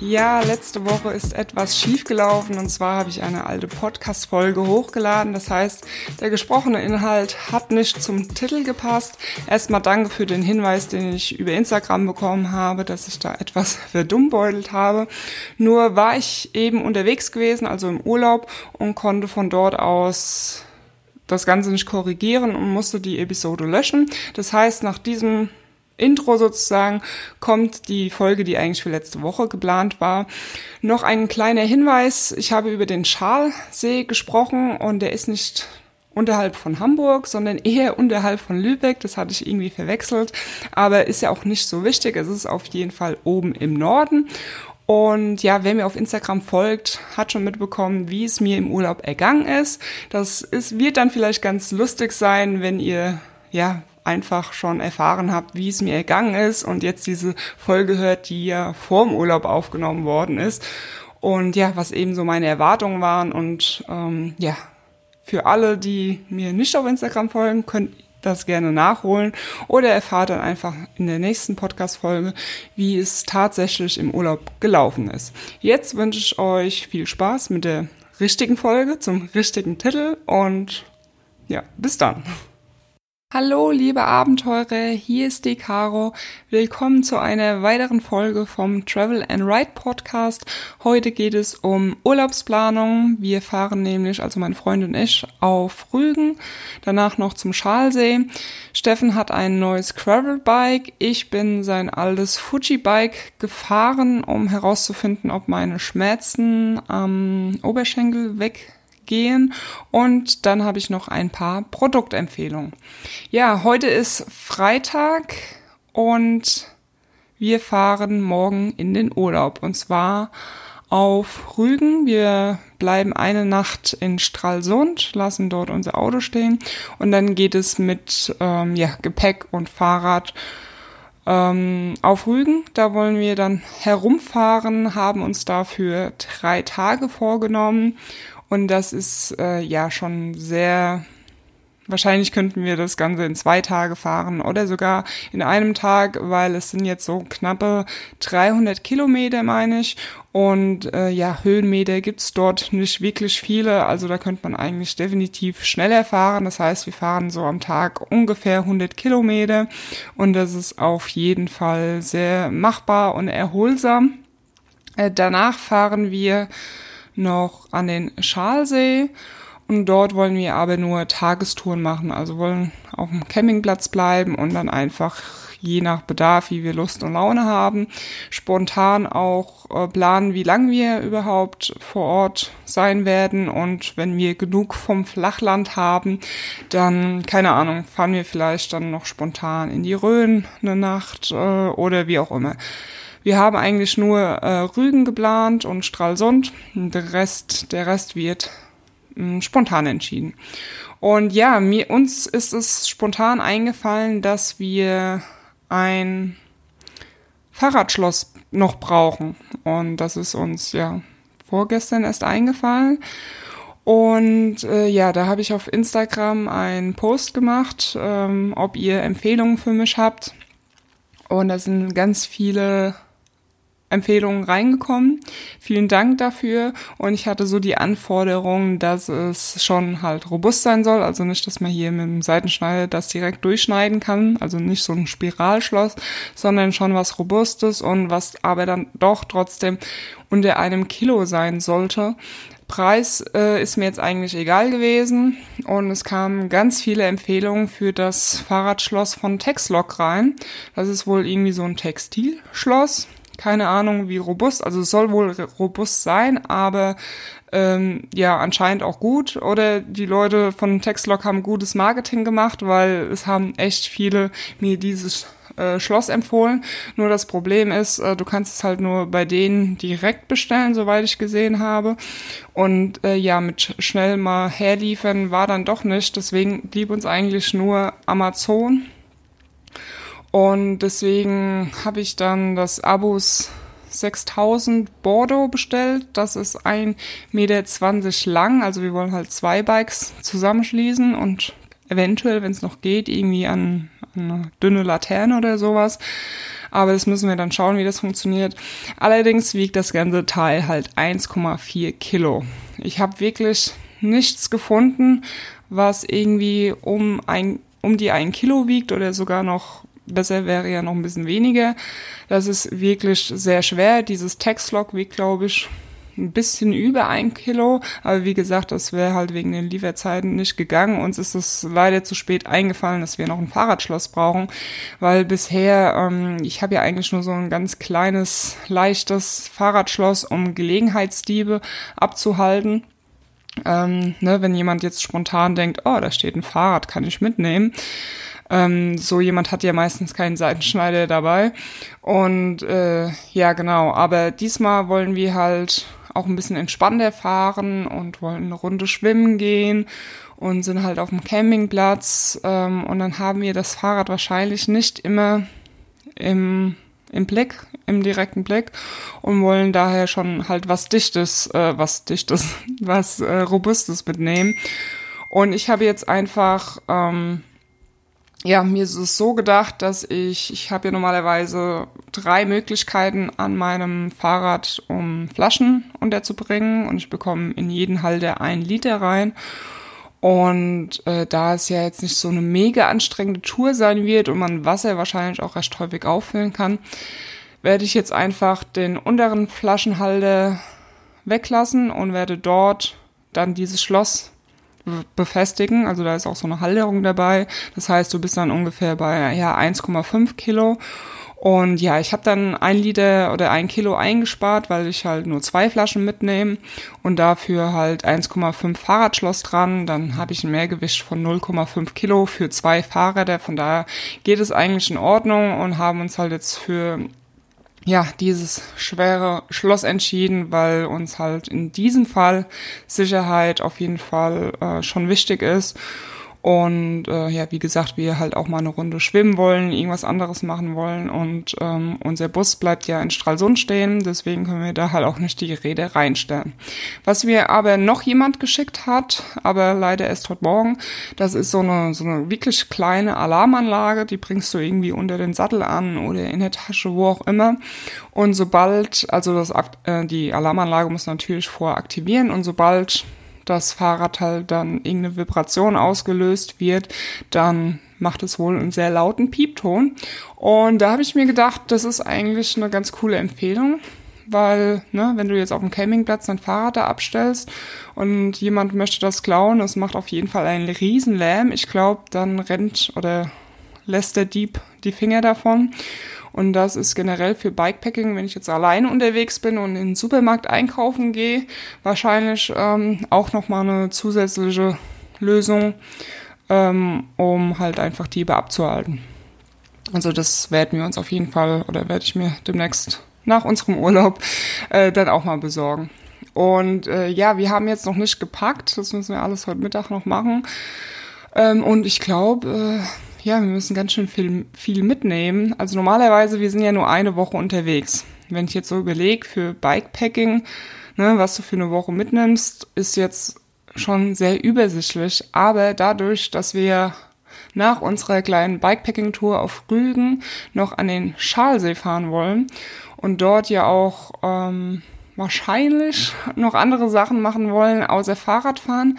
Ja, letzte Woche ist etwas schief gelaufen und zwar habe ich eine alte Podcast-Folge hochgeladen. Das heißt, der gesprochene Inhalt hat nicht zum Titel gepasst. Erstmal danke für den Hinweis, den ich über Instagram bekommen habe, dass ich da etwas verdummbeutelt habe. Nur war ich eben unterwegs gewesen, also im Urlaub und konnte von dort aus das Ganze nicht korrigieren und musste die Episode löschen. Das heißt, nach diesem Intro sozusagen kommt die Folge, die eigentlich für letzte Woche geplant war. Noch ein kleiner Hinweis. Ich habe über den Schalsee gesprochen und der ist nicht unterhalb von Hamburg, sondern eher unterhalb von Lübeck. Das hatte ich irgendwie verwechselt. Aber ist ja auch nicht so wichtig. Es ist auf jeden Fall oben im Norden. Und ja, wer mir auf Instagram folgt, hat schon mitbekommen, wie es mir im Urlaub ergangen ist. Das ist, wird dann vielleicht ganz lustig sein, wenn ihr ja einfach schon erfahren habt, wie es mir ergangen ist und jetzt diese Folge hört, die ja vorm Urlaub aufgenommen worden ist. Und ja, was eben so meine Erwartungen waren und ähm, ja, für alle, die mir nicht auf Instagram folgen, könnt das gerne nachholen oder erfahrt dann einfach in der nächsten Podcast-Folge, wie es tatsächlich im Urlaub gelaufen ist. Jetzt wünsche ich euch viel Spaß mit der richtigen Folge zum richtigen Titel und ja, bis dann. Hallo, liebe Abenteurer, hier ist die Caro. Willkommen zu einer weiteren Folge vom Travel and Ride Podcast. Heute geht es um Urlaubsplanung. Wir fahren nämlich, also mein Freund und ich, auf Rügen, danach noch zum Schalsee. Steffen hat ein neues Gravel-Bike. Ich bin sein altes Fuji-Bike gefahren, um herauszufinden, ob meine Schmerzen am Oberschenkel weg gehen. Und dann habe ich noch ein paar Produktempfehlungen. Ja, heute ist Freitag und wir fahren morgen in den Urlaub. Und zwar auf Rügen. Wir bleiben eine Nacht in Stralsund, lassen dort unser Auto stehen und dann geht es mit ähm, ja, Gepäck und Fahrrad ähm, auf Rügen. Da wollen wir dann herumfahren, haben uns dafür drei Tage vorgenommen und das ist äh, ja schon sehr Wahrscheinlich könnten wir das Ganze in zwei Tage fahren oder sogar in einem Tag, weil es sind jetzt so knappe 300 Kilometer, meine ich. Und äh, ja, Höhenmeter gibt's dort nicht wirklich viele. Also da könnte man eigentlich definitiv schneller fahren. Das heißt, wir fahren so am Tag ungefähr 100 Kilometer. Und das ist auf jeden Fall sehr machbar und erholsam. Äh, danach fahren wir noch an den Schalsee und dort wollen wir aber nur Tagestouren machen, also wollen auf dem Campingplatz bleiben und dann einfach je nach Bedarf, wie wir Lust und Laune haben, spontan auch äh, planen, wie lang wir überhaupt vor Ort sein werden und wenn wir genug vom Flachland haben, dann, keine Ahnung, fahren wir vielleicht dann noch spontan in die Rhön eine Nacht äh, oder wie auch immer. Wir haben eigentlich nur äh, Rügen geplant und Stralsund. Der Rest, der Rest wird mh, hm, spontan entschieden. Und ja, mir, uns ist es spontan eingefallen, dass wir ein Fahrradschloss noch brauchen. Und das ist uns ja vorgestern erst eingefallen. Und äh, ja, da habe ich auf Instagram einen Post gemacht, ähm, ob ihr Empfehlungen für mich habt. Und da sind ganz viele Empfehlungen reingekommen. Vielen Dank dafür. Und ich hatte so die Anforderung, dass es schon halt robust sein soll. Also nicht, dass man hier mit dem Seitenschneider das direkt durchschneiden kann. Also nicht so ein Spiralschloss, sondern schon was Robustes und was aber dann doch trotzdem unter einem Kilo sein sollte. Preis äh, ist mir jetzt eigentlich egal gewesen und es kamen ganz viele Empfehlungen für das Fahrradschloss von Texlock rein. Das ist wohl irgendwie so ein Textilschloss keine Ahnung, wie robust. Also es soll wohl robust sein, aber ähm, ja, anscheinend auch gut. Oder die Leute von Textlock haben gutes Marketing gemacht, weil es haben echt viele mir dieses äh, Schloss empfohlen. Nur das Problem ist, äh, du kannst es halt nur bei denen direkt bestellen, soweit ich gesehen habe. Und äh, ja, mit schnell mal herliefern war dann doch nicht. Deswegen blieb uns eigentlich nur Amazon und deswegen habe ich dann das Abos 6000 Bordeaux bestellt. Das ist 1,20 Meter lang. Also wir wollen halt zwei Bikes zusammenschließen und eventuell, wenn es noch geht, irgendwie an, an eine dünne Laterne oder sowas. Aber das müssen wir dann schauen, wie das funktioniert. Allerdings wiegt das ganze Teil halt 1,4 Kilo. Ich habe wirklich nichts gefunden, was irgendwie um ein um die ein Kilo wiegt oder sogar noch besser wäre ja noch ein bisschen weniger. Das ist wirklich sehr schwer. Dieses Textlog wiegt, glaube ich, ein bisschen über ein Kilo. Aber wie gesagt, das wäre halt wegen den Lieferzeiten nicht gegangen. Uns ist es leider zu spät eingefallen, dass wir noch ein Fahrradschloss brauchen, weil bisher, ähm, ich habe ja eigentlich nur so ein ganz kleines, leichtes Fahrradschloss, um Gelegenheitsdiebe abzuhalten. Ähm, ne, wenn jemand jetzt spontan denkt, oh, da steht ein Fahrrad, kann ich mitnehmen. Ähm, so jemand hat ja meistens keinen Seitenschneider dabei. Und äh, ja, genau. Aber diesmal wollen wir halt auch ein bisschen entspannter fahren und wollen eine Runde schwimmen gehen und sind halt auf dem Campingplatz. Ähm, und dann haben wir das Fahrrad wahrscheinlich nicht immer im im Blick, im direkten Blick und wollen daher schon halt was Dichtes, äh, was Dichtes, was äh, Robustes mitnehmen. Und ich habe jetzt einfach, ähm, ja, mir ist es so gedacht, dass ich, ich habe ja normalerweise drei Möglichkeiten an meinem Fahrrad, um Flaschen unterzubringen und ich bekomme in jeden Halter ein Liter rein. Und äh, da es ja jetzt nicht so eine mega anstrengende Tour sein wird und man Wasser wahrscheinlich auch recht häufig auffüllen kann, werde ich jetzt einfach den unteren Flaschenhalter weglassen und werde dort dann dieses Schloss befestigen. Also da ist auch so eine Halterung dabei. Das heißt, du bist dann ungefähr bei ja 1,5 Kilo und ja, ich habe dann ein Liter oder ein Kilo eingespart, weil ich halt nur zwei Flaschen mitnehme und dafür halt 1,5 Fahrradschloss dran. Dann habe ich ein Mehrgewicht von 0,5 Kilo für zwei Fahrräder. Von daher geht es eigentlich in Ordnung und haben uns halt jetzt für ja, dieses schwere Schloss entschieden, weil uns halt in diesem Fall Sicherheit auf jeden Fall äh, schon wichtig ist. Und äh, ja, wie gesagt, wir halt auch mal eine Runde schwimmen wollen, irgendwas anderes machen wollen. Und ähm, unser Bus bleibt ja in Stralsund stehen, deswegen können wir da halt auch nicht die Räder reinstellen. Was mir aber noch jemand geschickt hat, aber leider erst heute Morgen, das ist so eine, so eine wirklich kleine Alarmanlage, die bringst du irgendwie unter den Sattel an oder in der Tasche, wo auch immer. Und sobald, also das, äh, die Alarmanlage muss natürlich vorher aktivieren und sobald das Fahrrad halt dann irgendeine Vibration ausgelöst wird, dann macht es wohl einen sehr lauten Piepton. Und da habe ich mir gedacht, das ist eigentlich eine ganz coole Empfehlung, weil, ne, wenn du jetzt auf dem Campingplatz dein Fahrrad da abstellst und jemand möchte das klauen, es macht auf jeden Fall einen riesen Lärm. Ich glaube, dann rennt oder lässt der Dieb die Finger davon. Und das ist generell für Bikepacking, wenn ich jetzt alleine unterwegs bin und in den Supermarkt einkaufen gehe, wahrscheinlich ähm, auch nochmal eine zusätzliche Lösung, ähm, um halt einfach Diebe abzuhalten. Also das werden wir uns auf jeden Fall oder werde ich mir demnächst nach unserem Urlaub äh, dann auch mal besorgen. Und äh, ja, wir haben jetzt noch nicht gepackt, das müssen wir alles heute Mittag noch machen. Ähm, und ich glaube, äh, ja, wir müssen ganz schön viel, viel mitnehmen. Also normalerweise, wir sind ja nur eine Woche unterwegs. Wenn ich jetzt so überlege, für Bikepacking, ne, was du für eine Woche mitnimmst, ist jetzt schon sehr übersichtlich. Aber dadurch, dass wir nach unserer kleinen Bikepacking-Tour auf Rügen noch an den Schalsee fahren wollen und dort ja auch ähm, wahrscheinlich noch andere Sachen machen wollen, außer Fahrradfahren,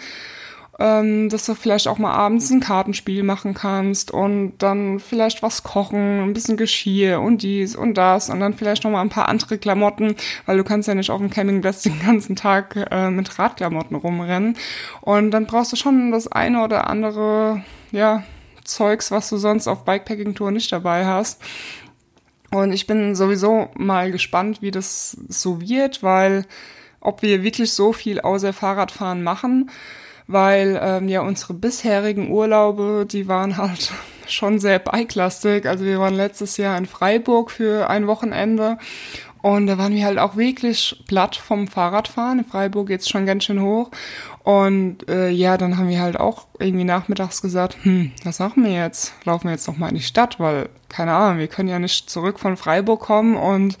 ähm, dass du vielleicht auch mal abends ein Kartenspiel machen kannst und dann vielleicht was kochen, ein bisschen Geschirr und dies und das und dann vielleicht noch mal ein paar andere Klamotten, weil du kannst ja nicht auf dem Campingplatz den ganzen Tag äh, mit Radklamotten rumrennen und dann brauchst du schon das eine oder andere, ja, Zeugs, was du sonst auf Bikepacking-Tour nicht dabei hast. Und ich bin sowieso mal gespannt, wie das so wird, weil ob wir wirklich so viel außer Fahrradfahren machen weil ähm, ja unsere bisherigen Urlaube, die waren halt schon sehr bikelastig. Also wir waren letztes Jahr in Freiburg für ein Wochenende und da waren wir halt auch wirklich platt vom Fahrradfahren. In Freiburg geht's schon ganz schön hoch. Und äh, ja, dann haben wir halt auch irgendwie nachmittags gesagt, hm, was machen wir jetzt? Laufen wir jetzt noch mal in die Stadt, weil, keine Ahnung, wir können ja nicht zurück von Freiburg kommen und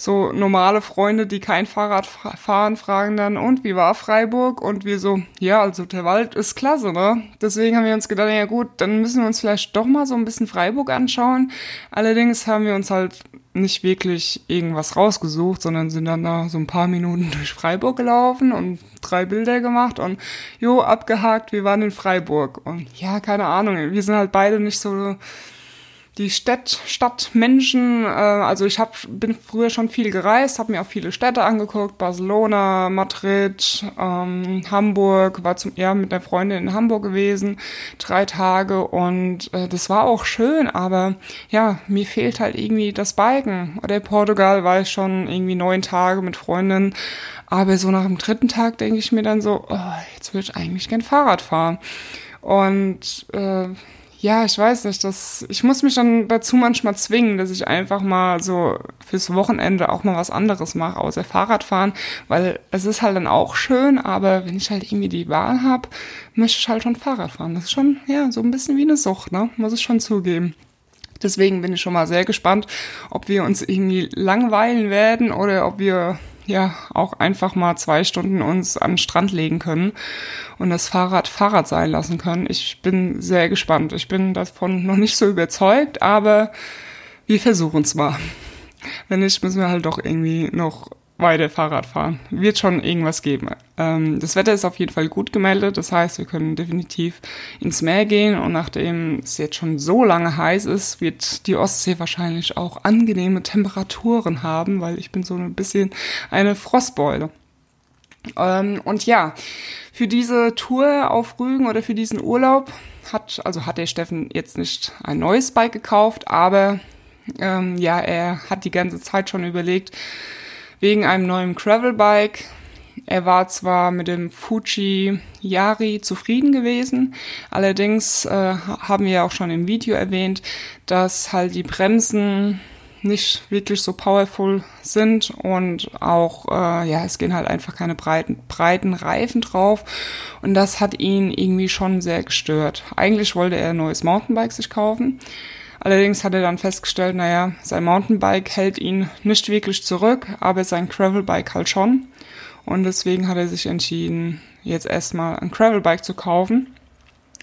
so normale Freunde, die kein Fahrrad fahren, fragen dann, und wie war Freiburg? Und wir so, ja, also der Wald ist klasse, ne? Deswegen haben wir uns gedacht, ja gut, dann müssen wir uns vielleicht doch mal so ein bisschen Freiburg anschauen. Allerdings haben wir uns halt nicht wirklich irgendwas rausgesucht, sondern sind dann da so ein paar Minuten durch Freiburg gelaufen und drei Bilder gemacht und jo, abgehakt, wir waren in Freiburg. Und ja, keine Ahnung, wir sind halt beide nicht so die Stadt, Stadtmenschen. Äh, also ich hab, bin früher schon viel gereist, habe mir auch viele Städte angeguckt, Barcelona, Madrid, ähm, Hamburg, war zum ja mit der Freundin in Hamburg gewesen, drei Tage und äh, das war auch schön, aber ja, mir fehlt halt irgendwie das Biken. Oder in Portugal war ich schon irgendwie neun Tage mit Freundinnen, aber so nach dem dritten Tag denke ich mir dann so, oh, jetzt würde ich eigentlich gern Fahrrad fahren. Und äh, ja, ich weiß nicht, das, ich muss mich dann dazu manchmal zwingen, dass ich einfach mal so fürs Wochenende auch mal was anderes mache, außer Fahrradfahren, weil es ist halt dann auch schön, aber wenn ich halt irgendwie die Wahl habe, möchte ich halt schon Fahrrad fahren. Das ist schon, ja, so ein bisschen wie eine Sucht, ne, muss ich schon zugeben. Deswegen bin ich schon mal sehr gespannt, ob wir uns irgendwie langweilen werden oder ob wir ja auch einfach mal zwei Stunden uns an den Strand legen können und das Fahrrad Fahrrad sein lassen können. Ich bin sehr gespannt. Ich bin davon noch nicht so überzeugt, aber wir versuchen es mal. Wenn nicht, müssen wir halt doch irgendwie noch weiter Fahrrad fahren. Wird schon irgendwas geben. Ähm, das Wetter ist auf jeden Fall gut gemeldet. Das heißt, wir können definitiv ins Meer gehen. Und nachdem es jetzt schon so lange heiß ist, wird die Ostsee wahrscheinlich auch angenehme Temperaturen haben, weil ich bin so ein bisschen eine Frostbeule. Ähm, und ja, für diese Tour auf Rügen oder für diesen Urlaub hat, also hat der Steffen jetzt nicht ein neues Bike gekauft, aber ähm, ja, er hat die ganze Zeit schon überlegt, wegen einem neuen Gravelbike. Er war zwar mit dem Fuji Yari zufrieden gewesen, allerdings äh, haben wir ja auch schon im Video erwähnt, dass halt die Bremsen nicht wirklich so powerful sind und auch, äh, ja, es gehen halt einfach keine breiten, breiten Reifen drauf und das hat ihn irgendwie schon sehr gestört. Eigentlich wollte er ein neues Mountainbike sich kaufen. Allerdings hat er dann festgestellt, naja, sein Mountainbike hält ihn nicht wirklich zurück, aber sein Gravelbike halt schon. Und deswegen hat er sich entschieden, jetzt erstmal ein Gravelbike zu kaufen.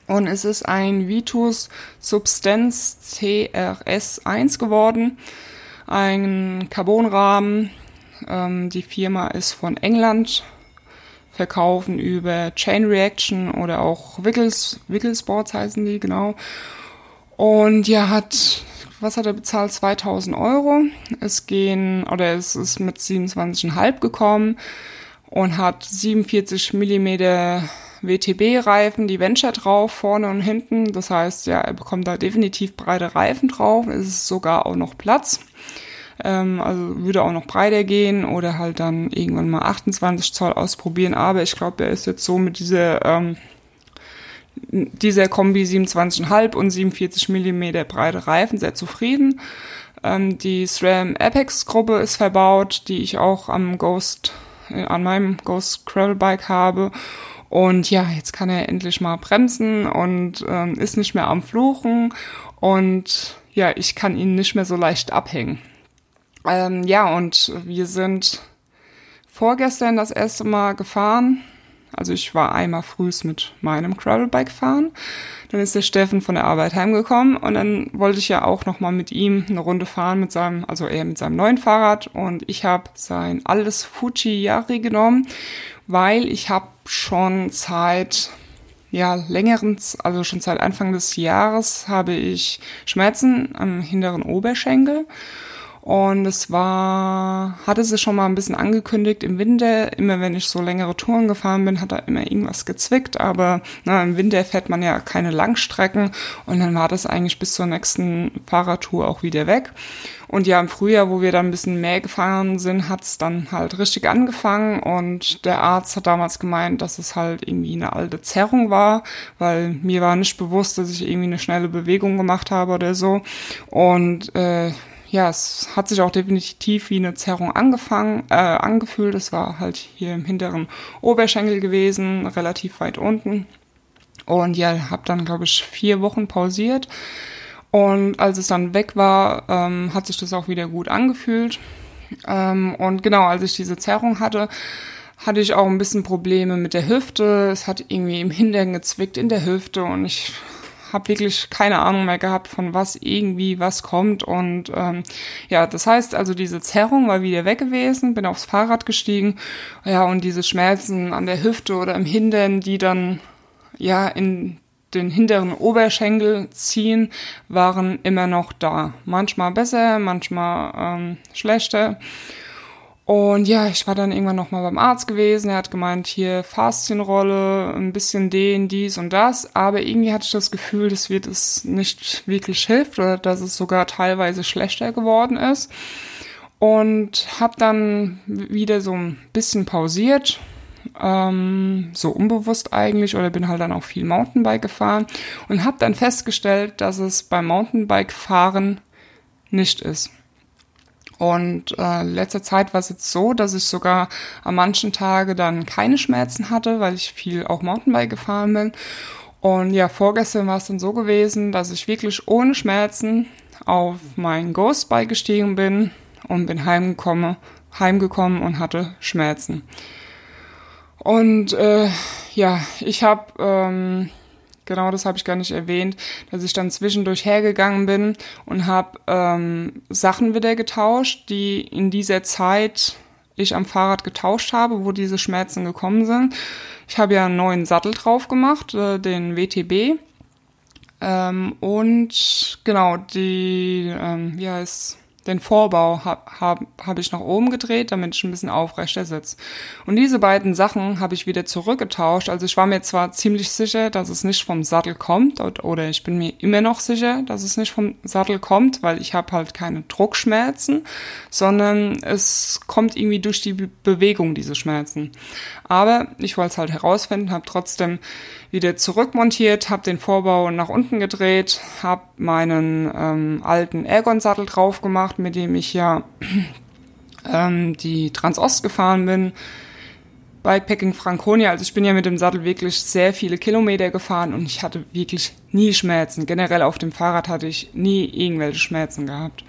Und es ist ein Vitus Substance CRS 1 geworden. Ein Carbonrahmen. Ähm, die Firma ist von England. Verkaufen über Chain Reaction oder auch Wiggles, Wigglesboards heißen die, genau. Und ja, hat, was hat er bezahlt? 2000 Euro. Es gehen, oder es ist mit 27,5 gekommen und hat 47 Millimeter WTB-Reifen, die Venture drauf, vorne und hinten. Das heißt, ja, er bekommt da definitiv breite Reifen drauf. Es ist sogar auch noch Platz. Ähm, also würde auch noch breiter gehen oder halt dann irgendwann mal 28 Zoll ausprobieren. Aber ich glaube, er ist jetzt so mit dieser, ähm, dieser Kombi 27,5 und 47 Millimeter breite Reifen sehr zufrieden. Ähm, die SRAM Apex Gruppe ist verbaut, die ich auch am Ghost, äh, an meinem Ghost Gravel Bike habe. Und ja, jetzt kann er endlich mal bremsen und ähm, ist nicht mehr am Fluchen. Und ja, ich kann ihn nicht mehr so leicht abhängen. Ähm, ja, und wir sind vorgestern das erste Mal gefahren. Also ich war einmal frühs mit meinem Gravelbike fahren. Dann ist der Steffen von der Arbeit heimgekommen und dann wollte ich ja auch noch mal mit ihm eine Runde fahren mit seinem, also er mit seinem neuen Fahrrad und ich habe sein altes Fuji Yari genommen weil ich habe schon seit ja längeren, also schon seit Anfang des Jahres habe ich Schmerzen am hinteren Oberschenkel und es war, hatte sie schon mal ein bisschen angekündigt im Winter. Immer wenn ich so längere Touren gefahren bin, hat da immer irgendwas gezwickt. Aber na, im Winter fährt man ja keine Langstrecken. Und dann war das eigentlich bis zur nächsten Fahrradtour auch wieder weg. Und ja, im Frühjahr, wo wir dann ein bisschen mehr gefahren sind, hat es dann halt richtig angefangen. Und der Arzt hat damals gemeint, dass es halt irgendwie eine alte Zerrung war, weil mir war nicht bewusst, dass ich irgendwie eine schnelle Bewegung gemacht habe oder so. Und äh, ja, es hat sich auch definitiv wie eine Zerrung angefangen, äh, angefühlt. Es war halt hier im hinteren Oberschenkel gewesen, relativ weit unten. Und ja, habe dann, glaube ich, vier Wochen pausiert. Und als es dann weg war, ähm, hat sich das auch wieder gut angefühlt. Ähm, und genau, als ich diese Zerrung hatte, hatte ich auch ein bisschen Probleme mit der Hüfte. Es hat irgendwie im Hintern gezwickt in der Hüfte und ich habe wirklich keine Ahnung mehr gehabt, von was irgendwie was kommt. Und ähm, ja, das heißt also, diese Zerrung war wieder weg gewesen, bin aufs Fahrrad gestiegen. Ja, und diese Schmerzen an der Hüfte oder im Hintern, die dann ja in den hinteren Oberschenkel ziehen, waren immer noch da. Manchmal besser, manchmal ähm, schlechter. Und ja, ich war dann irgendwann nochmal beim Arzt gewesen. Er hat gemeint, hier Faszienrolle, ein bisschen den, dies und das. Aber irgendwie hatte ich das Gefühl, dass wird es nicht wirklich hilft oder dass es sogar teilweise schlechter geworden ist. Und habe dann wieder so ein bisschen pausiert, ähm, so unbewusst eigentlich, oder bin halt dann auch viel Mountainbike gefahren und habe dann festgestellt, dass es beim Mountainbike-Fahren nicht ist. Und äh, letzter Zeit war es jetzt so, dass ich sogar an manchen Tagen dann keine Schmerzen hatte, weil ich viel auch Mountainbike gefahren bin. Und ja, vorgestern war es dann so gewesen, dass ich wirklich ohne Schmerzen auf mein Ghostbike gestiegen bin und bin heimgekommen, heimgekommen und hatte Schmerzen. Und äh, ja, ich habe ähm, genau das habe ich gar nicht erwähnt, dass ich dann zwischendurch hergegangen bin und habe ähm, Sachen wieder getauscht, die in dieser Zeit ich am Fahrrad getauscht habe, wo diese Schmerzen gekommen sind. Ich habe ja einen neuen Sattel drauf gemacht, äh, den WTB. Ähm, und genau, die, ähm, wie heißt den Vorbau habe hab, hab ich nach oben gedreht, damit ich ein bisschen aufrechter sitze. Und diese beiden Sachen habe ich wieder zurückgetauscht. Also ich war mir zwar ziemlich sicher, dass es nicht vom Sattel kommt, oder ich bin mir immer noch sicher, dass es nicht vom Sattel kommt, weil ich habe halt keine Druckschmerzen, sondern es kommt irgendwie durch die Bewegung, diese Schmerzen. Aber ich wollte es halt herausfinden, habe trotzdem wieder zurückmontiert, habe den Vorbau nach unten gedreht, habe meinen ähm, alten Ergon-Sattel drauf gemacht, mit dem ich ja ähm, die Transost gefahren bin. Bikepacking Franconia, also ich bin ja mit dem Sattel wirklich sehr viele Kilometer gefahren und ich hatte wirklich nie Schmerzen. Generell auf dem Fahrrad hatte ich nie irgendwelche Schmerzen gehabt.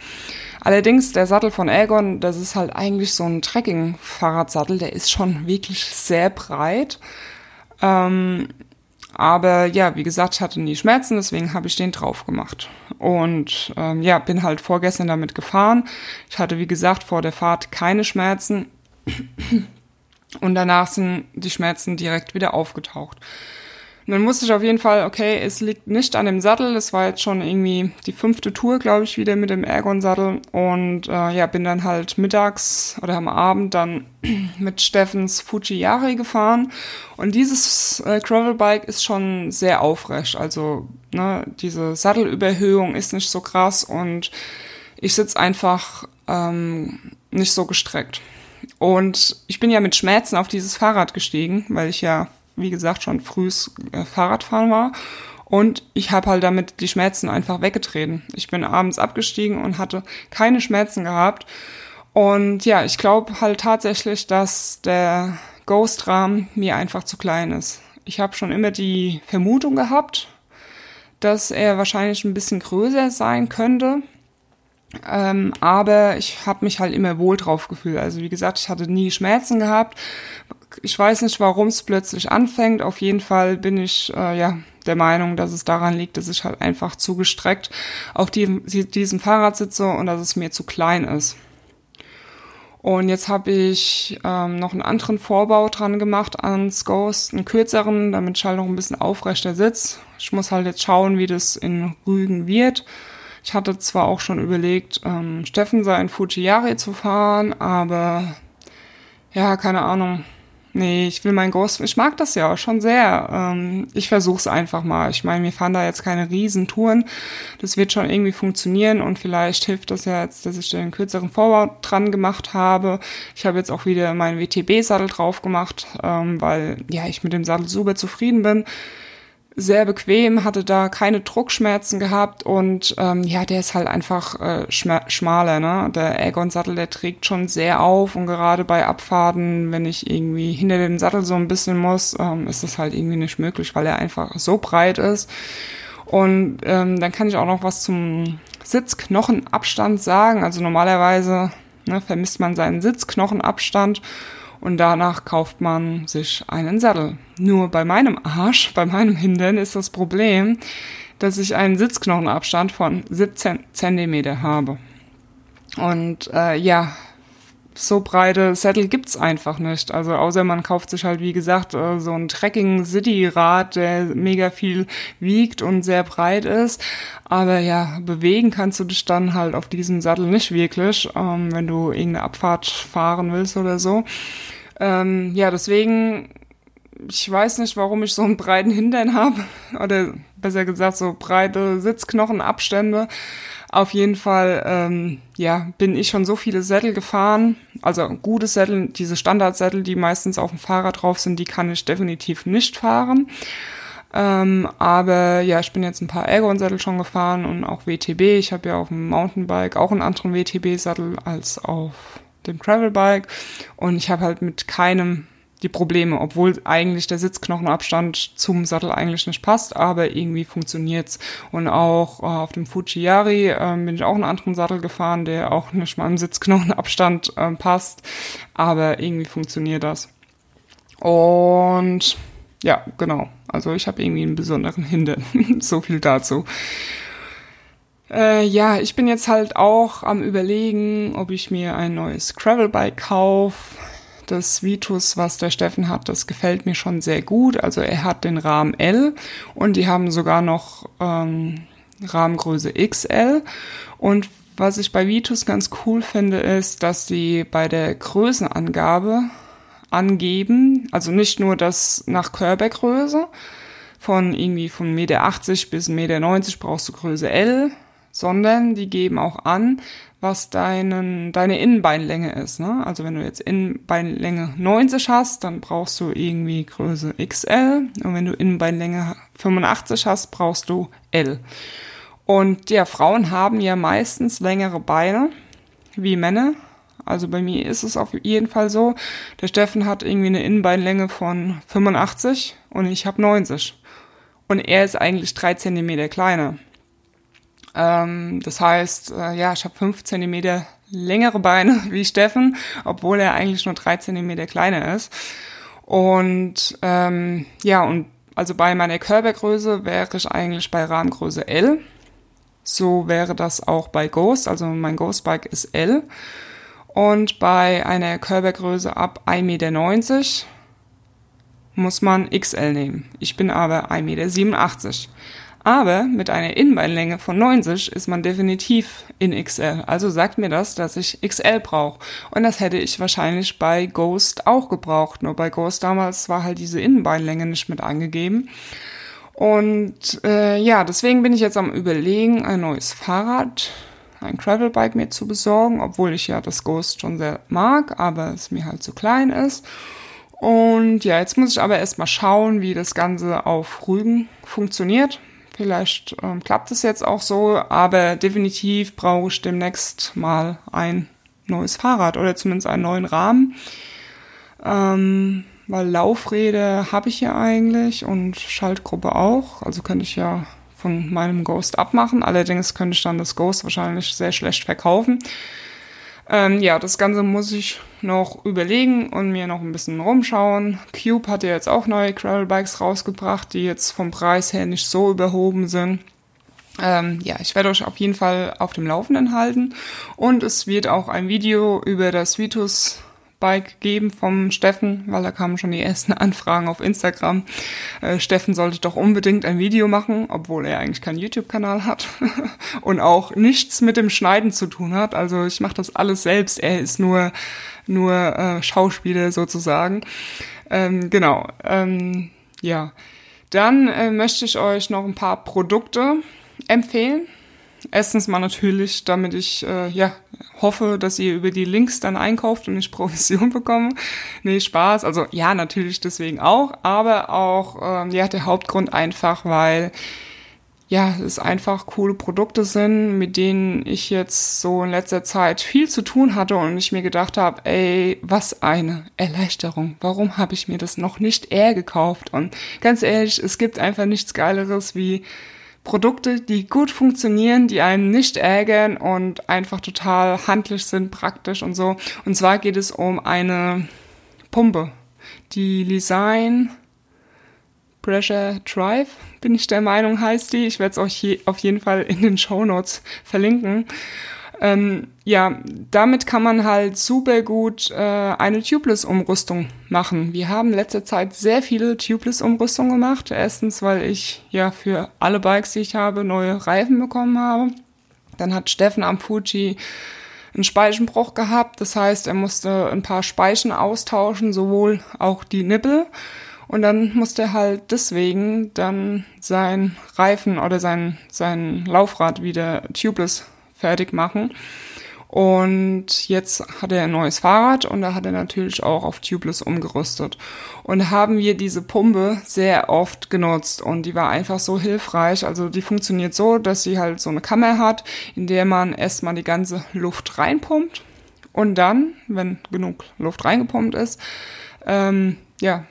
Allerdings der Sattel von Ergon, das ist halt eigentlich so ein Trekking-Fahrradsattel, der ist schon wirklich sehr breit. Ähm, aber ja, wie gesagt, ich hatte nie Schmerzen, deswegen habe ich den drauf gemacht. Und ähm, ja, bin halt vorgestern damit gefahren. Ich hatte, wie gesagt, vor der Fahrt keine Schmerzen. Und danach sind die Schmerzen direkt wieder aufgetaucht. Und dann musste ich auf jeden Fall, okay, es liegt nicht an dem Sattel. Das war jetzt schon irgendwie die fünfte Tour, glaube ich, wieder mit dem Ergon-Sattel. Und äh, ja, bin dann halt mittags oder am Abend dann mit Steffens Fujiyari gefahren. Und dieses äh, Gravelbike ist schon sehr aufrecht. Also ne, diese Sattelüberhöhung ist nicht so krass und ich sitze einfach ähm, nicht so gestreckt. Und ich bin ja mit Schmerzen auf dieses Fahrrad gestiegen, weil ich ja wie gesagt, schon frühes äh, Fahrradfahren war. Und ich habe halt damit die Schmerzen einfach weggetreten. Ich bin abends abgestiegen und hatte keine Schmerzen gehabt. Und ja, ich glaube halt tatsächlich, dass der Ghost-Rahmen mir einfach zu klein ist. Ich habe schon immer die Vermutung gehabt, dass er wahrscheinlich ein bisschen größer sein könnte. Ähm, aber ich habe mich halt immer wohl drauf gefühlt. Also wie gesagt, ich hatte nie Schmerzen gehabt, ich weiß nicht, warum es plötzlich anfängt. Auf jeden Fall bin ich äh, ja der Meinung, dass es daran liegt, dass ich halt einfach zu gestreckt auf die, diesem Fahrrad sitze und dass es mir zu klein ist. Und jetzt habe ich ähm, noch einen anderen Vorbau dran gemacht ans Ghost, einen kürzeren, damit ich halt noch ein bisschen aufrechter sitze. Ich muss halt jetzt schauen, wie das in Rügen wird. Ich hatte zwar auch schon überlegt, ähm, Steffen sein Fujiyari zu fahren, aber ja, keine Ahnung. Nee, ich will mein Ghost, ich mag das ja auch schon sehr. Ähm, ich versuch's einfach mal. Ich meine, wir fahren da jetzt keine Riesentouren. Das wird schon irgendwie funktionieren und vielleicht hilft das ja jetzt, dass ich den kürzeren Vorbau dran gemacht habe. Ich habe jetzt auch wieder meinen WTB-Sattel drauf gemacht, ähm, weil ja ich mit dem Sattel super zufrieden bin sehr bequem, hatte da keine Druckschmerzen gehabt und ähm, ja, der ist halt einfach äh, schmaler, ne? Der Aegon-Sattel, der trägt schon sehr auf und gerade bei Abfahrten, wenn ich irgendwie hinter dem Sattel so ein bisschen muss, ähm, ist das halt irgendwie nicht möglich, weil er einfach so breit ist. Und ähm, dann kann ich auch noch was zum Sitzknochenabstand sagen. Also normalerweise ne, vermisst man seinen Sitzknochenabstand und danach kauft man sich einen Sattel. Nur bei meinem Arsch, bei meinem Hintern ist das Problem, dass ich einen Sitzknochenabstand von 17 Zentimeter habe. Und äh, ja, so breite Sättel gibt's einfach nicht. Also außer man kauft sich halt, wie gesagt, äh, so ein Trekking City Rad, der mega viel wiegt und sehr breit ist. Aber ja, bewegen kannst du dich dann halt auf diesem Sattel nicht wirklich, ähm, wenn du irgendeine Abfahrt fahren willst oder so. Ähm, ja, deswegen, ich weiß nicht, warum ich so einen breiten Hintern habe. Oder besser gesagt, so breite Sitzknochenabstände. Auf jeden Fall, ähm, ja, bin ich schon so viele Sättel gefahren. Also gute Sättel, diese Standardsättel, die meistens auf dem Fahrrad drauf sind, die kann ich definitiv nicht fahren. Ähm, aber ja, ich bin jetzt ein paar Ergon-Sättel schon gefahren und auch WTB. Ich habe ja auf dem Mountainbike auch einen anderen WTB-Sattel als auf dem Travelbike. Und ich habe halt mit keinem die Probleme, obwohl eigentlich der Sitzknochenabstand zum Sattel eigentlich nicht passt, aber irgendwie funktioniert's. Und auch äh, auf dem Fujiyari äh, bin ich auch einen anderen Sattel gefahren, der auch nicht mal im Sitzknochenabstand äh, passt, aber irgendwie funktioniert das. Und ja, genau. Also ich habe irgendwie einen besonderen Hintern. so viel dazu. Äh, ja, ich bin jetzt halt auch am überlegen, ob ich mir ein neues Gravelbike kaufe das Vitus, was der Steffen hat, das gefällt mir schon sehr gut. Also er hat den Rahmen L und die haben sogar noch ähm, Rahmengröße XL. Und was ich bei Vitus ganz cool finde, ist, dass die bei der Größenangabe angeben, also nicht nur das nach Körpergröße, von irgendwie von 1,80 Meter bis 1,90 Meter brauchst du Größe L, sondern die geben auch an, was deinen, deine Innenbeinlänge ist. Ne? Also wenn du jetzt Innenbeinlänge 90 hast, dann brauchst du irgendwie Größe XL. Und wenn du Innenbeinlänge 85 hast, brauchst du L. Und ja, Frauen haben ja meistens längere Beine wie Männer. Also bei mir ist es auf jeden Fall so. Der Steffen hat irgendwie eine Innenbeinlänge von 85 und ich habe 90. Und er ist eigentlich drei Zentimeter kleiner. Ähm, das heißt, äh, ja, ich habe fünf Zentimeter längere Beine wie Steffen, obwohl er eigentlich nur drei Zentimeter kleiner ist. Und ähm, ja, und also bei meiner Körpergröße wäre ich eigentlich bei Rahmengröße L. So wäre das auch bei Ghost, also mein Ghost Bike ist L. Und bei einer Körpergröße ab 1,90 Meter muss man XL nehmen. Ich bin aber 1,87 Meter. Aber mit einer Innenbeinlänge von 90 ist man definitiv in XL. Also sagt mir das, dass ich XL brauche. Und das hätte ich wahrscheinlich bei Ghost auch gebraucht. Nur bei Ghost damals war halt diese Innenbeinlänge nicht mit angegeben. Und äh, ja, deswegen bin ich jetzt am überlegen, ein neues Fahrrad, ein Gravelbike mir zu besorgen, obwohl ich ja das Ghost schon sehr mag, aber es mir halt zu klein ist. Und ja, jetzt muss ich aber erstmal schauen, wie das Ganze auf Rügen funktioniert. Vielleicht ähm, klappt es jetzt auch so, aber definitiv brauche ich demnächst mal ein neues Fahrrad oder zumindest einen neuen Rahmen. Ähm, weil Laufräder habe ich ja eigentlich und Schaltgruppe auch. Also könnte ich ja von meinem Ghost abmachen. Allerdings könnte ich dann das Ghost wahrscheinlich sehr schlecht verkaufen. Ähm, ja, das Ganze muss ich noch überlegen und mir noch ein bisschen rumschauen. Cube hat ja jetzt auch neue Gravel-Bikes rausgebracht, die jetzt vom Preis her nicht so überhoben sind. Ähm, ja, ich werde euch auf jeden Fall auf dem Laufenden halten und es wird auch ein Video über das Vitus Bike geben vom Steffen, weil da kamen schon die ersten Anfragen auf Instagram. Äh, Steffen sollte doch unbedingt ein Video machen, obwohl er eigentlich keinen YouTube-Kanal hat und auch nichts mit dem Schneiden zu tun hat. Also ich mache das alles selbst. Er ist nur nur äh, Schauspieler sozusagen. Ähm, genau. Ähm, ja. Dann äh, möchte ich euch noch ein paar Produkte empfehlen Erstens mal natürlich, damit ich äh, ja hoffe, dass ihr über die Links dann einkauft und ich Provision bekomme. Nee, Spaß. Also ja, natürlich deswegen auch, aber auch ähm, ja der Hauptgrund einfach, weil ja, es einfach coole Produkte sind, mit denen ich jetzt so in letzter Zeit viel zu tun hatte und ich mir gedacht habe, ey, was eine Erleichterung. Warum habe ich mir das noch nicht eher gekauft? Und ganz ehrlich, es gibt einfach nichts Geileres wie Produkte, die gut funktionieren, die einen nicht ärgern und einfach total handlich sind, praktisch und so. Und zwar geht es um eine Pumpe. Die Design Pressure Drive, bin ich der Meinung, heißt die. Ich werde es euch je, auf jeden Fall in den Show Notes verlinken. Ähm, ja, damit kann man halt super gut äh, eine Tubeless-Umrüstung machen. Wir haben in letzter Zeit sehr viele Tubeless-Umrüstungen gemacht. Erstens, weil ich ja für alle Bikes, die ich habe, neue Reifen bekommen habe. Dann hat Steffen am Fuji einen Speichenbruch gehabt. Das heißt, er musste ein paar Speichen austauschen, sowohl auch die Nippel. Und dann musste er halt deswegen dann sein Reifen oder sein, sein Laufrad wieder tubeless fertig machen. Und jetzt hat er ein neues Fahrrad und da hat er natürlich auch auf Tubeless umgerüstet. Und haben wir diese Pumpe sehr oft genutzt und die war einfach so hilfreich. Also die funktioniert so, dass sie halt so eine Kammer hat, in der man erstmal die ganze Luft reinpumpt und dann, wenn genug Luft reingepumpt ist, ähm, ja,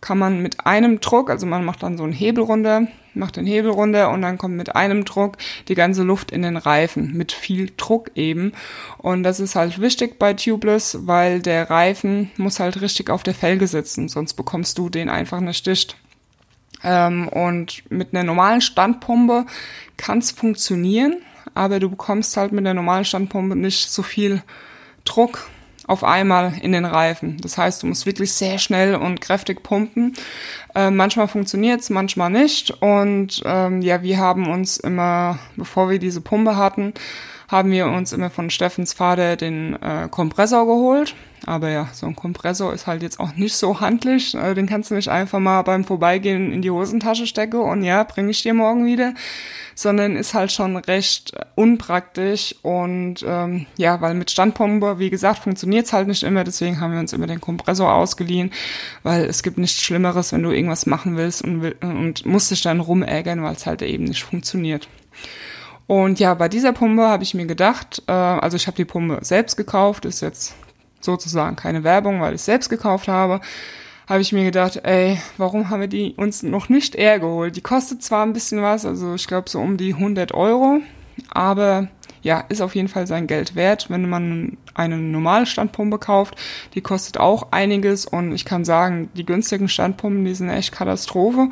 kann man mit einem Druck, also man macht dann so einen Hebel runter, macht den Hebel runter und dann kommt mit einem Druck die ganze Luft in den Reifen, mit viel Druck eben. Und das ist halt wichtig bei Tubeless, weil der Reifen muss halt richtig auf der Felge sitzen, sonst bekommst du den einfach nicht dicht. Ähm, und mit einer normalen Standpumpe kann es funktionieren, aber du bekommst halt mit der normalen Standpumpe nicht so viel Druck auf einmal in den Reifen. Das heißt, du musst wirklich sehr schnell und kräftig pumpen. Äh, manchmal funktioniert's, manchmal nicht. Und ähm, ja, wir haben uns immer, bevor wir diese Pumpe hatten, haben wir uns immer von Steffens Vater den äh, Kompressor geholt. Aber ja, so ein Kompressor ist halt jetzt auch nicht so handlich. Äh, den kannst du nicht einfach mal beim Vorbeigehen in die Hosentasche stecken und ja, bringe ich dir morgen wieder. Sondern ist halt schon recht unpraktisch und ähm, ja, weil mit Standpumpe, wie gesagt, funktioniert's halt nicht immer. Deswegen haben wir uns immer den Kompressor ausgeliehen, weil es gibt nichts Schlimmeres, wenn du irgendwas machen willst und, will, und musst dich dann rumärgern, weil es halt eben nicht funktioniert. Und ja, bei dieser Pumpe habe ich mir gedacht, äh, also ich habe die Pumpe selbst gekauft, ist jetzt sozusagen keine Werbung, weil ich es selbst gekauft habe, habe ich mir gedacht, ey, warum haben wir die uns noch nicht eher geholt? Die kostet zwar ein bisschen was, also ich glaube so um die 100 Euro, aber ja, ist auf jeden Fall sein Geld wert, wenn man eine normale Standpumpe kauft. Die kostet auch einiges und ich kann sagen, die günstigen Standpumpen, die sind echt Katastrophe.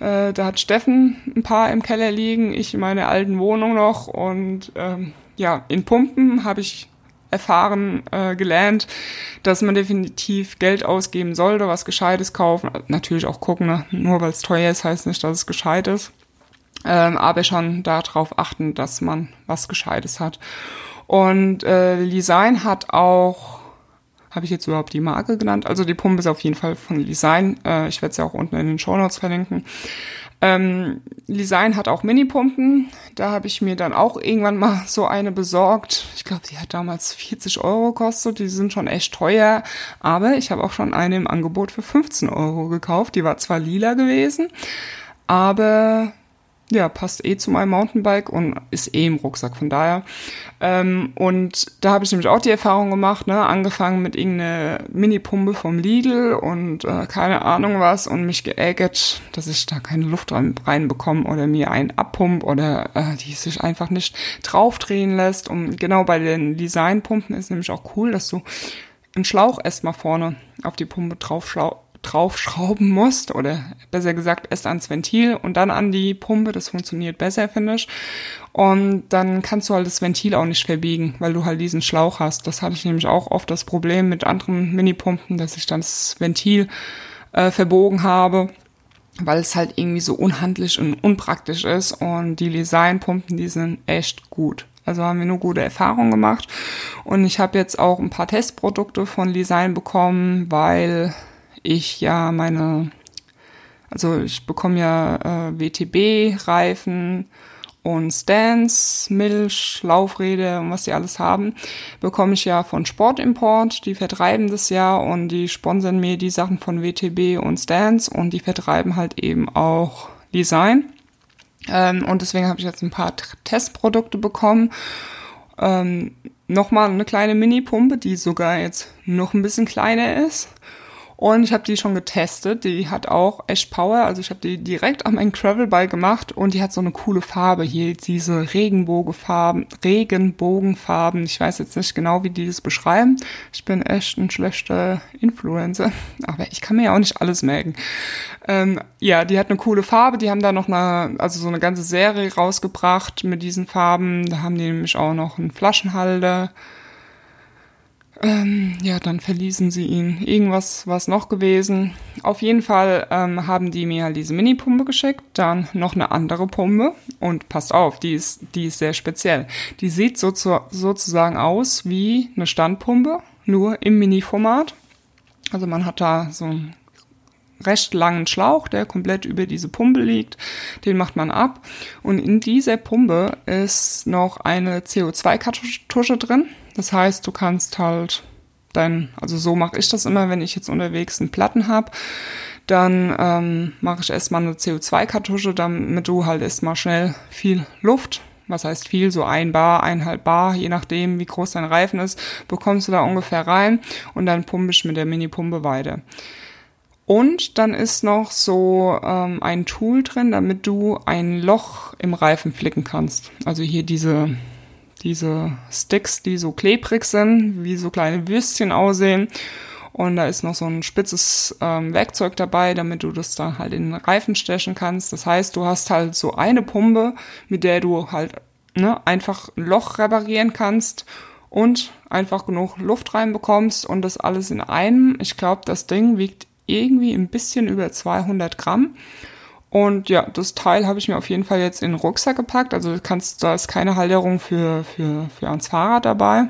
Äh, da hat Steffen ein paar im Keller liegen, ich in meiner alten Wohnung noch und ähm, ja, in Pumpen habe ich erfahren, äh, gelernt, dass man definitiv Geld ausgeben sollte, was Gescheites kaufen. Natürlich auch gucken, ne? nur weil es teuer ist, heißt nicht, dass es gescheit ist. Ähm, aber schon darauf achten, dass man was Gescheites hat. Und äh, Design hat auch habe ich jetzt überhaupt die Marke genannt? Also die Pumpe ist auf jeden Fall von Design. Äh, ich werde sie auch unten in den Show Notes verlinken. Ähm, Design hat auch Mini-Pumpen. Da habe ich mir dann auch irgendwann mal so eine besorgt. Ich glaube, die hat damals 40 Euro gekostet. Die sind schon echt teuer. Aber ich habe auch schon eine im Angebot für 15 Euro gekauft. Die war zwar lila gewesen, aber ja, passt eh zu meinem Mountainbike und ist eh im Rucksack, von daher. Ähm, und da habe ich nämlich auch die Erfahrung gemacht, ne, angefangen mit irgendeiner Mini-Pumpe vom Lidl und äh, keine Ahnung was und mich geärgert, dass ich da keine Luft rein, reinbekomme oder mir einen abpump oder äh, die sich einfach nicht draufdrehen lässt. Und genau bei den Designpumpen ist nämlich auch cool, dass du einen Schlauch erstmal vorne auf die Pumpe drauf draufschrauben musst oder besser gesagt erst ans Ventil und dann an die Pumpe. Das funktioniert besser, finde ich. Und dann kannst du halt das Ventil auch nicht verbiegen, weil du halt diesen Schlauch hast. Das hatte ich nämlich auch oft das Problem mit anderen Minipumpen, dass ich dann das Ventil äh, verbogen habe weil es halt irgendwie so unhandlich und unpraktisch ist und die Designpumpen, die sind echt gut. Also haben wir nur gute Erfahrungen gemacht und ich habe jetzt auch ein paar Testprodukte von Design bekommen, weil ich ja meine, also ich bekomme ja äh, WTB-Reifen und Stands, Milch, Laufräder und was die alles haben, bekomme ich ja von Sportimport. Die vertreiben das ja und die sponsern mir die Sachen von WTB und Stands und die vertreiben halt eben auch Design. Ähm, und deswegen habe ich jetzt ein paar Testprodukte bekommen. Ähm, Nochmal eine kleine Mini-Pumpe, die sogar jetzt noch ein bisschen kleiner ist Und ich habe die schon getestet. Die hat auch echt Power. Also ich habe die direkt an meinen Gravelbike gemacht und die hat so eine coole Farbe hier, diese Regenbogenfarben, Regenbogenfarben. Ich weiß jetzt nicht genau, wie die das beschreiben. Ich bin echt ein schlechter Influencer, aber ich kann mir ja auch nicht alles merken. Ähm, ja, die hat eine coole Farbe. Die haben da noch eine, also so eine ganze Serie rausgebracht mit diesen Farben. Da haben die nämlich auch noch einen Flaschenhalter. Ähm, ja, dann verließen sie ihn. Irgendwas war es noch gewesen. Auf jeden Fall ähm, haben die mir halt diese Mini-Pumpe geschickt, dann noch eine andere Pumpe und passt auf, die ist, die ist sehr speziell. Die sieht so zu, sozusagen aus wie eine Standpumpe, nur im Mini-Format. Also man hat da so einen recht langen Schlauch, der komplett über diese Pumpe liegt. Den macht man ab. Und in dieser Pumpe ist noch eine CO2-Kartusche drin. Das heißt, du kannst halt dein, also so mache ich das immer, wenn ich jetzt unterwegs einen Platten habe, dann ähm, mache ich erstmal eine CO2-Kartusche, damit du halt erstmal schnell viel Luft, was heißt viel, so ein Bar, eineinhalb Bar, je nachdem, wie groß dein Reifen ist, bekommst du da ungefähr rein und dann pumpe ich mit der Mini-Pumpe weiter. Und dann ist noch so ähm, ein Tool drin, damit du ein Loch im Reifen flicken kannst. Also hier diese diese Sticks, die so klebrig sind, wie so kleine Würstchen aussehen. Und da ist noch so ein spitzes ähm, Werkzeug dabei, damit du das da halt in den Reifen stechen kannst. Das heißt, du hast halt so eine Pumpe, mit der du halt ne, einfach ein Loch reparieren kannst und einfach genug Luft reinbekommst und das alles in einem. Ich glaube, das Ding wiegt irgendwie ein bisschen über 200 Gramm. Und ja, das Teil habe ich mir auf jeden Fall jetzt in den Rucksack gepackt. Also kannst, da ist keine Halterung für, für, für ans Fahrrad dabei.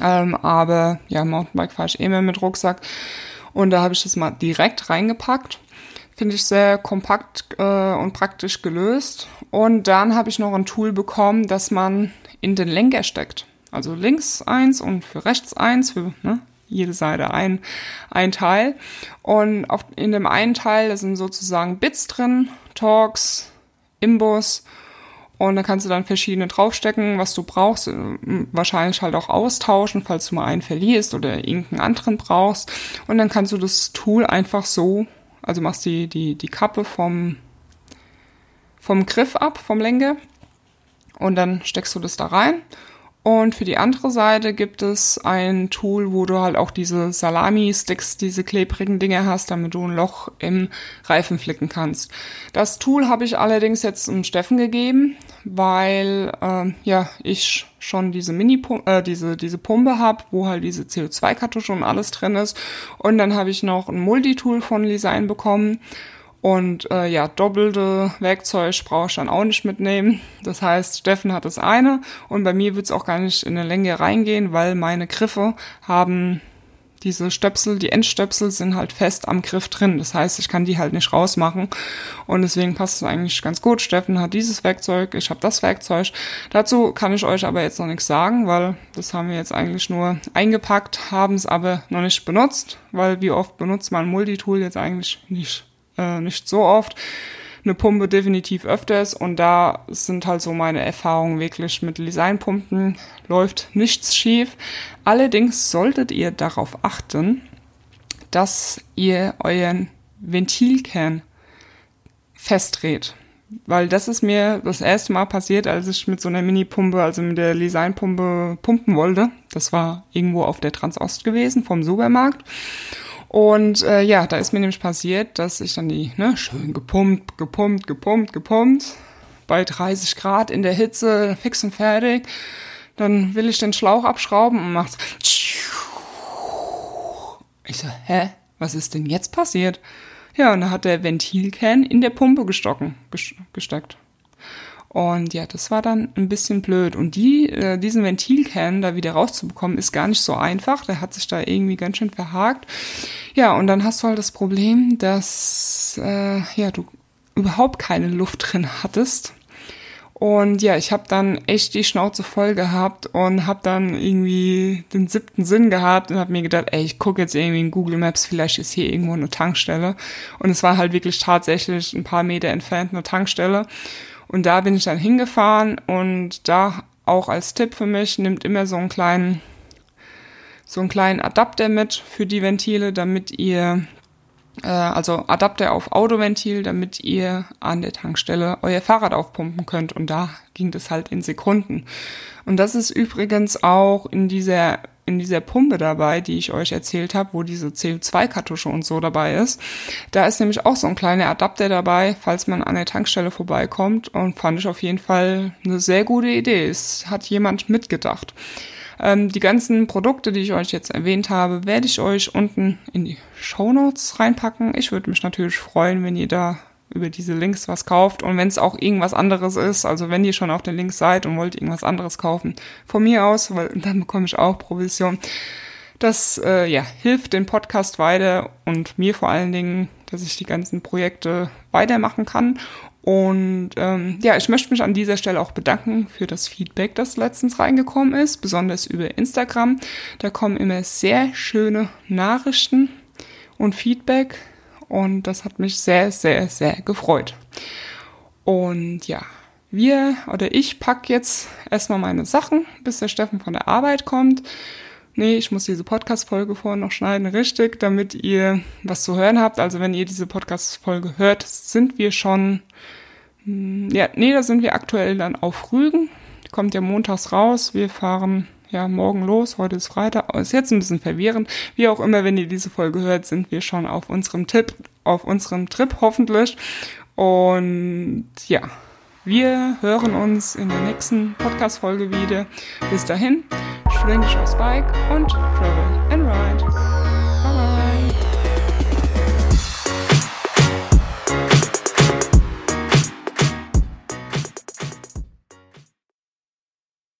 Ähm, aber ja, Mountainbike fahre ich eh mehr mit Rucksack. Und da habe ich das mal direkt reingepackt. Finde ich sehr kompakt äh, und praktisch gelöst. Und dann habe ich noch ein Tool bekommen, das man in den Lenker steckt. Also links eins und für rechts eins, für ne, jede Seite ein, ein Teil. Und auf, in dem einen Teil sind sozusagen Bits drin, Talks, Imbus. Und da kannst du dann verschiedene draufstecken, was du brauchst. Äh, wahrscheinlich halt auch austauschen, falls du mal einen verlierst oder irgendeinen anderen brauchst. Und dann kannst du das Tool einfach so, also machst die, die, die Kappe vom, vom Griff ab, vom Lenker. Und dann steckst du das da rein und für die andere Seite gibt es ein Tool, wo du halt auch diese Salami-Sticks, diese klebrigen Dinge hast, damit du ein Loch im Reifen flicken kannst. Das Tool habe ich allerdings jetzt um Steffen gegeben, weil äh, ja ich schon diese Mini äh, diese diese Pumpe habe, wo halt diese CO2-Kartusche und alles drin ist. Und dann habe ich noch ein Multitool von Design bekommen und äh, ja, doppelte Werkzeug brauche ich dann auch nicht mitnehmen. Das heißt, Steffen hat das eine und bei mir wird es auch gar nicht in eine Länge reingehen, weil meine Griffe haben diese Stöpsel, die Endstöpsel sind halt fest am Griff drin. Das heißt, ich kann die halt nicht rausmachen. Und deswegen passt es eigentlich ganz gut. Steffen hat dieses Werkzeug, ich habe das Werkzeug. Dazu kann ich euch aber jetzt noch nichts sagen, weil das haben wir jetzt eigentlich nur eingepackt, haben es aber noch nicht benutzt, weil wie oft benutzt man Multitool jetzt eigentlich nicht äh, nicht so oft. Eine Pumpe definitiv öfters und da sind halt so meine Erfahrungen wirklich mit Designpumpen. Läuft nichts schief. Allerdings solltet ihr darauf achten, dass ihr euren Ventilkern festdreht. Weil das ist mir das erste Mal passiert, als ich mit so einer Mini-Pumpe, also mit der Designpumpe pumpen wollte. Das war irgendwo auf der Transost gewesen, vom Supermarkt. Und äh, ja, da ist mir nämlich passiert, dass ich dann die, ne, schön gepumpt, gepumpt, gepumpt, gepumpt, bei 30 Grad in der Hitze, fix und fertig. Dann will ich den Schlauch abschrauben und macht's. Ich so, hä? Was ist denn jetzt passiert? Ja, und da hat der Ventilkern in der Pumpe gestocken, gesteckt. Und ja, das war dann ein bisschen blöd. Und die, äh, diesen Ventilkern da wieder rauszubekommen, ist gar nicht so einfach. Der hat sich da irgendwie ganz schön verhakt. Ja, und dann hast du halt das Problem, dass äh, ja du überhaupt keine Luft drin hattest. Und ja, ich habe dann echt die Schnauze voll gehabt und habe dann irgendwie den siebten Sinn gehabt und habe mir gedacht, ey, ich gucke jetzt irgendwie in Google Maps, vielleicht ist hier irgendwo eine Tankstelle. Und es war halt wirklich tatsächlich ein paar Meter entfernt eine Tankstelle. Und da bin ich dann hingefahren und da auch als Tipp für mich, nimmt immer so einen kleinen so einen kleinen Adapter mit für die Ventile, damit ihr äh, also Adapter auf Autoventil, damit ihr an der Tankstelle euer Fahrrad aufpumpen könnt. Und da ging das halt in Sekunden. Und das ist übrigens auch in dieser in dieser Pumpe dabei, die ich euch erzählt habe, wo diese CO2-Kartusche und so dabei ist. Da ist nämlich auch so ein kleiner Adapter dabei, falls man an der Tankstelle vorbeikommt und fand ich auf jeden Fall eine sehr gute Idee. Es hat jemand mitgedacht. Ähm, die ganzen Produkte, die ich euch jetzt erwähnt habe, werde ich euch unten in die Show Notes reinpacken. Ich würde mich natürlich freuen, wenn ihr da über diese Links was kauft und wenn es auch irgendwas anderes ist, also wenn ihr schon auf den Links seid und wollt irgendwas anderes kaufen, von mir aus, weil dann bekomme ich auch Provision. Das äh, ja, hilft den Podcast weiter und mir vor allen Dingen, dass ich die ganzen Projekte weitermachen kann und ähm, ja, ich möchte mich an dieser Stelle auch bedanken für das Feedback, das letztens reingekommen ist, besonders über Instagram. Da kommen immer sehr schöne Nachrichten und Feedback und das hat mich sehr, sehr, sehr gefreut. Und ja, wir oder ich pack jetzt erstmal meine Sachen, bis der Steffen von der Arbeit kommt. Nee, ich muss diese Podcast-Folge vorher noch schneiden, richtig, damit ihr was zu hören habt. Also wenn ihr diese Podcast-Folge hört, sind wir schon, hm, ja, nee, da sind wir aktuell dann auf Rügen. Kommt ja montags raus. Wir fahren ja morgen los. Heute ist Freitag. Ist jetzt ein bisschen verwirrend. Wie auch immer, wenn ihr diese Folge hört, sind wir schon auf unserem Tipp, auf unserem Trip hoffentlich. Und ja, wir hören uns in der nächsten Podcast-Folge wieder. Bis dahin, schwing dich aufs Bike und travel.